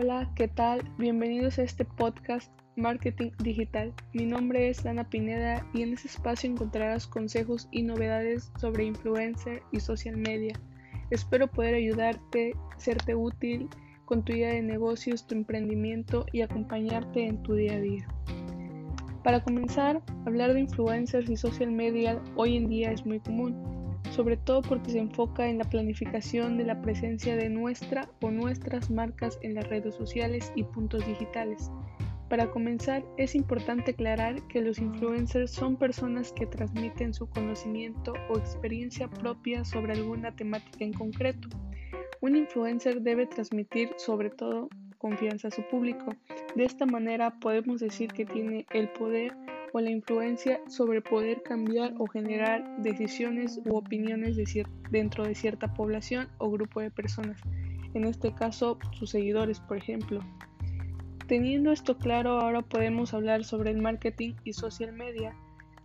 Hola, ¿qué tal? Bienvenidos a este podcast Marketing Digital. Mi nombre es Ana Pineda y en este espacio encontrarás consejos y novedades sobre influencer y social media. Espero poder ayudarte, serte útil con tu idea de negocios, tu emprendimiento y acompañarte en tu día a día. Para comenzar, hablar de influencers y social media hoy en día es muy común sobre todo porque se enfoca en la planificación de la presencia de nuestra o nuestras marcas en las redes sociales y puntos digitales. Para comenzar, es importante aclarar que los influencers son personas que transmiten su conocimiento o experiencia propia sobre alguna temática en concreto. Un influencer debe transmitir sobre todo confianza a su público. De esta manera podemos decir que tiene el poder o la influencia sobre poder cambiar o generar decisiones u opiniones dentro de cierta población o grupo de personas, en este caso sus seguidores, por ejemplo. Teniendo esto claro, ahora podemos hablar sobre el marketing y social media,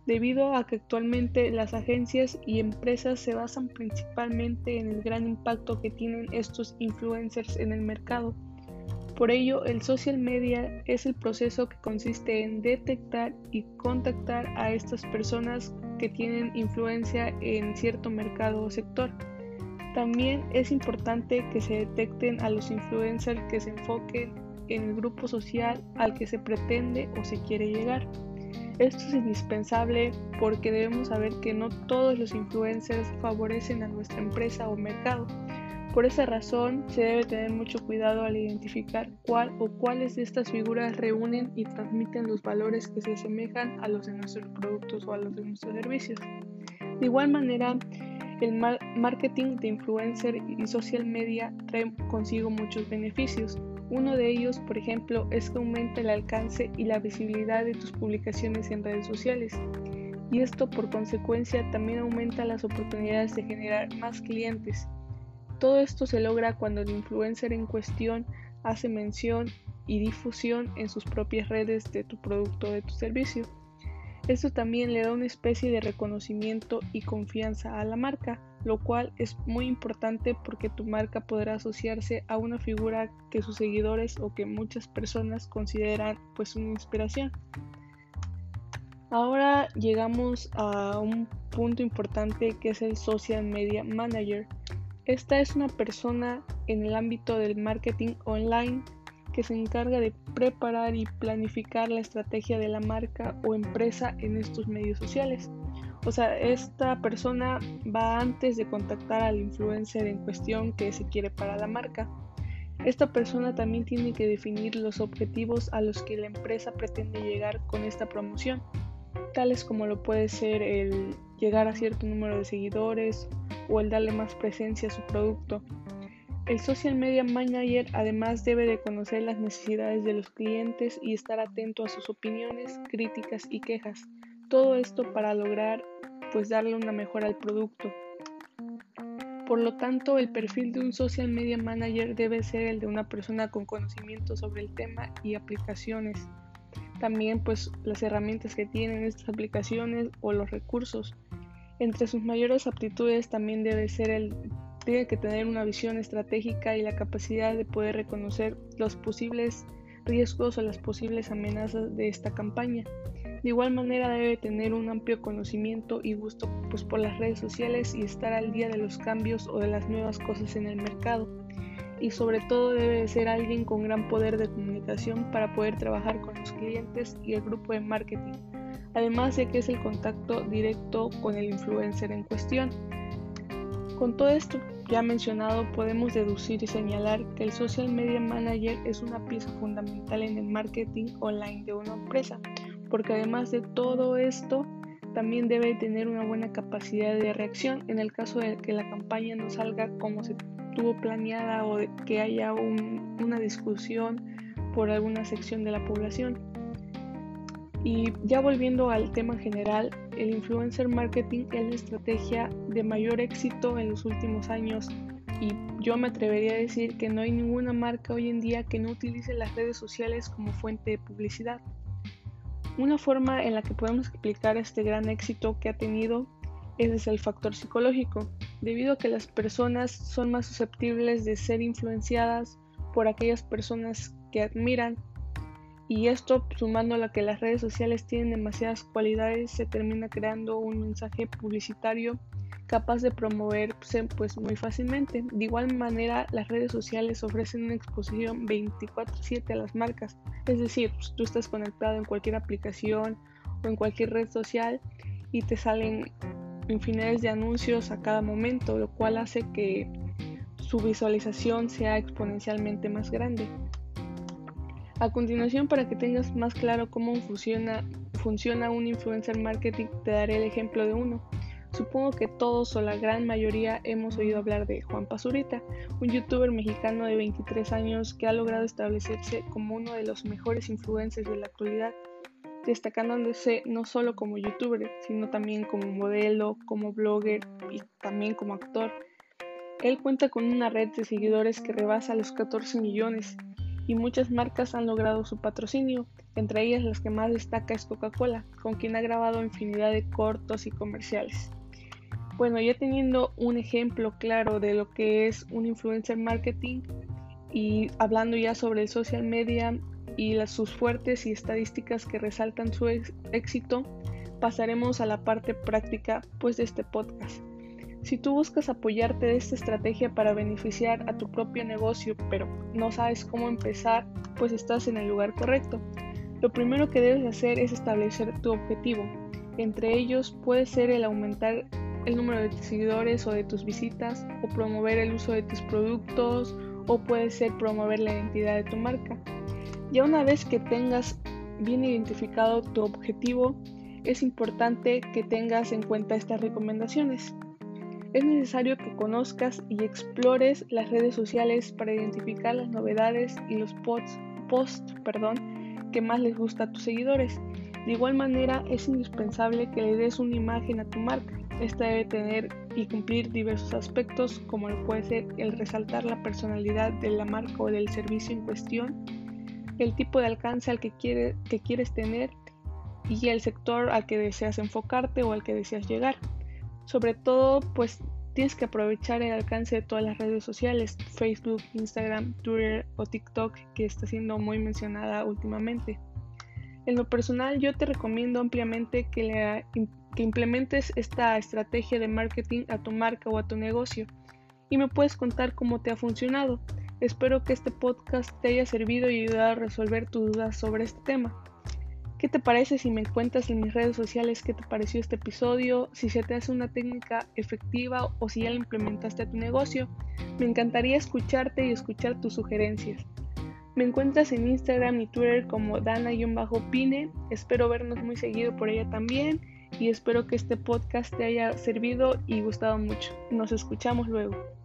debido a que actualmente las agencias y empresas se basan principalmente en el gran impacto que tienen estos influencers en el mercado por ello, el social media es el proceso que consiste en detectar y contactar a estas personas que tienen influencia en cierto mercado o sector. También es importante que se detecten a los influencers que se enfoquen en el grupo social al que se pretende o se quiere llegar. Esto es indispensable porque debemos saber que no todos los influencers favorecen a nuestra empresa o mercado por esa razón, se debe tener mucho cuidado al identificar cuál o cuáles de estas figuras reúnen y transmiten los valores que se asemejan a los de nuestros productos o a los de nuestros servicios. De igual manera, el marketing de influencer y social media trae consigo muchos beneficios. Uno de ellos, por ejemplo, es que aumenta el alcance y la visibilidad de tus publicaciones en redes sociales. Y esto por consecuencia también aumenta las oportunidades de generar más clientes todo esto se logra cuando el influencer en cuestión hace mención y difusión en sus propias redes de tu producto o de tu servicio. Esto también le da una especie de reconocimiento y confianza a la marca, lo cual es muy importante porque tu marca podrá asociarse a una figura que sus seguidores o que muchas personas consideran pues una inspiración. Ahora llegamos a un punto importante que es el social media manager, esta es una persona en el ámbito del marketing online que se encarga de preparar y planificar la estrategia de la marca o empresa en estos medios sociales. O sea, esta persona va antes de contactar al influencer en cuestión que se quiere para la marca. Esta persona también tiene que definir los objetivos a los que la empresa pretende llegar con esta promoción, tales como lo puede ser el llegar a cierto número de seguidores o el darle más presencia a su producto. El social media manager además debe de conocer las necesidades de los clientes y estar atento a sus opiniones, críticas y quejas. Todo esto para lograr pues darle una mejora al producto. Por lo tanto, el perfil de un social media manager debe ser el de una persona con conocimiento sobre el tema y aplicaciones. También pues las herramientas que tienen estas aplicaciones o los recursos. Entre sus mayores aptitudes también debe ser el tiene que tener una visión estratégica y la capacidad de poder reconocer los posibles riesgos o las posibles amenazas de esta campaña. De igual manera debe tener un amplio conocimiento y gusto pues, por las redes sociales y estar al día de los cambios o de las nuevas cosas en el mercado. Y sobre todo debe ser alguien con gran poder de comunicación para poder trabajar con los clientes y el grupo de marketing además de que es el contacto directo con el influencer en cuestión. Con todo esto ya mencionado, podemos deducir y señalar que el social media manager es una pieza fundamental en el marketing online de una empresa, porque además de todo esto, también debe tener una buena capacidad de reacción en el caso de que la campaña no salga como se tuvo planeada o que haya una discusión por alguna sección de la población. Y ya volviendo al tema general, el influencer marketing es la estrategia de mayor éxito en los últimos años y yo me atrevería a decir que no hay ninguna marca hoy en día que no utilice las redes sociales como fuente de publicidad. Una forma en la que podemos explicar este gran éxito que ha tenido es desde el factor psicológico, debido a que las personas son más susceptibles de ser influenciadas por aquellas personas que admiran y esto sumando a que las redes sociales tienen demasiadas cualidades se termina creando un mensaje publicitario capaz de promoverse pues muy fácilmente. De igual manera las redes sociales ofrecen una exposición 24/7 a las marcas, es decir, pues, tú estás conectado en cualquier aplicación o en cualquier red social y te salen infinidades de anuncios a cada momento, lo cual hace que su visualización sea exponencialmente más grande. A continuación, para que tengas más claro cómo funciona, un influencer marketing, te daré el ejemplo de uno. Supongo que todos o la gran mayoría hemos oído hablar de Juan Pazurita, un youtuber mexicano de 23 años que ha logrado establecerse como uno de los mejores influencers de la actualidad, destacándose no solo como youtuber, sino también como modelo, como blogger y también como actor. Él cuenta con una red de seguidores que rebasa los 14 millones y muchas marcas han logrado su patrocinio, entre ellas las que más destaca es Coca-Cola, con quien ha grabado infinidad de cortos y comerciales. Bueno, ya teniendo un ejemplo claro de lo que es un influencer marketing y hablando ya sobre el social media y sus fuertes y estadísticas que resaltan su éxito, pasaremos a la parte práctica pues de este podcast. Si tú buscas apoyarte de esta estrategia para beneficiar a tu propio negocio, pero no sabes cómo empezar, pues estás en el lugar correcto. Lo primero que debes hacer es establecer tu objetivo. Entre ellos puede ser el aumentar el número de tus seguidores o de tus visitas, o promover el uso de tus productos, o puede ser promover la identidad de tu marca. Ya una vez que tengas bien identificado tu objetivo, es importante que tengas en cuenta estas recomendaciones. Es necesario que conozcas y explores las redes sociales para identificar las novedades y los posts, que más les gusta a tus seguidores. De igual manera, es indispensable que le des una imagen a tu marca. Esta debe tener y cumplir diversos aspectos, como puede ser el resaltar la personalidad de la marca o del servicio en cuestión, el tipo de alcance al que, que quieres tener y el sector al que deseas enfocarte o al que deseas llegar. Sobre todo, pues tienes que aprovechar el alcance de todas las redes sociales, Facebook, Instagram, Twitter o TikTok, que está siendo muy mencionada últimamente. En lo personal, yo te recomiendo ampliamente que, que implementes esta estrategia de marketing a tu marca o a tu negocio y me puedes contar cómo te ha funcionado. Espero que este podcast te haya servido y ayudado a resolver tus dudas sobre este tema. ¿Qué te parece si me cuentas en mis redes sociales qué te pareció este episodio? Si se te hace una técnica efectiva o si ya la implementaste a tu negocio. Me encantaría escucharte y escuchar tus sugerencias. Me encuentras en Instagram y Twitter como Dana-Pine. Espero vernos muy seguido por ella también y espero que este podcast te haya servido y gustado mucho. Nos escuchamos luego.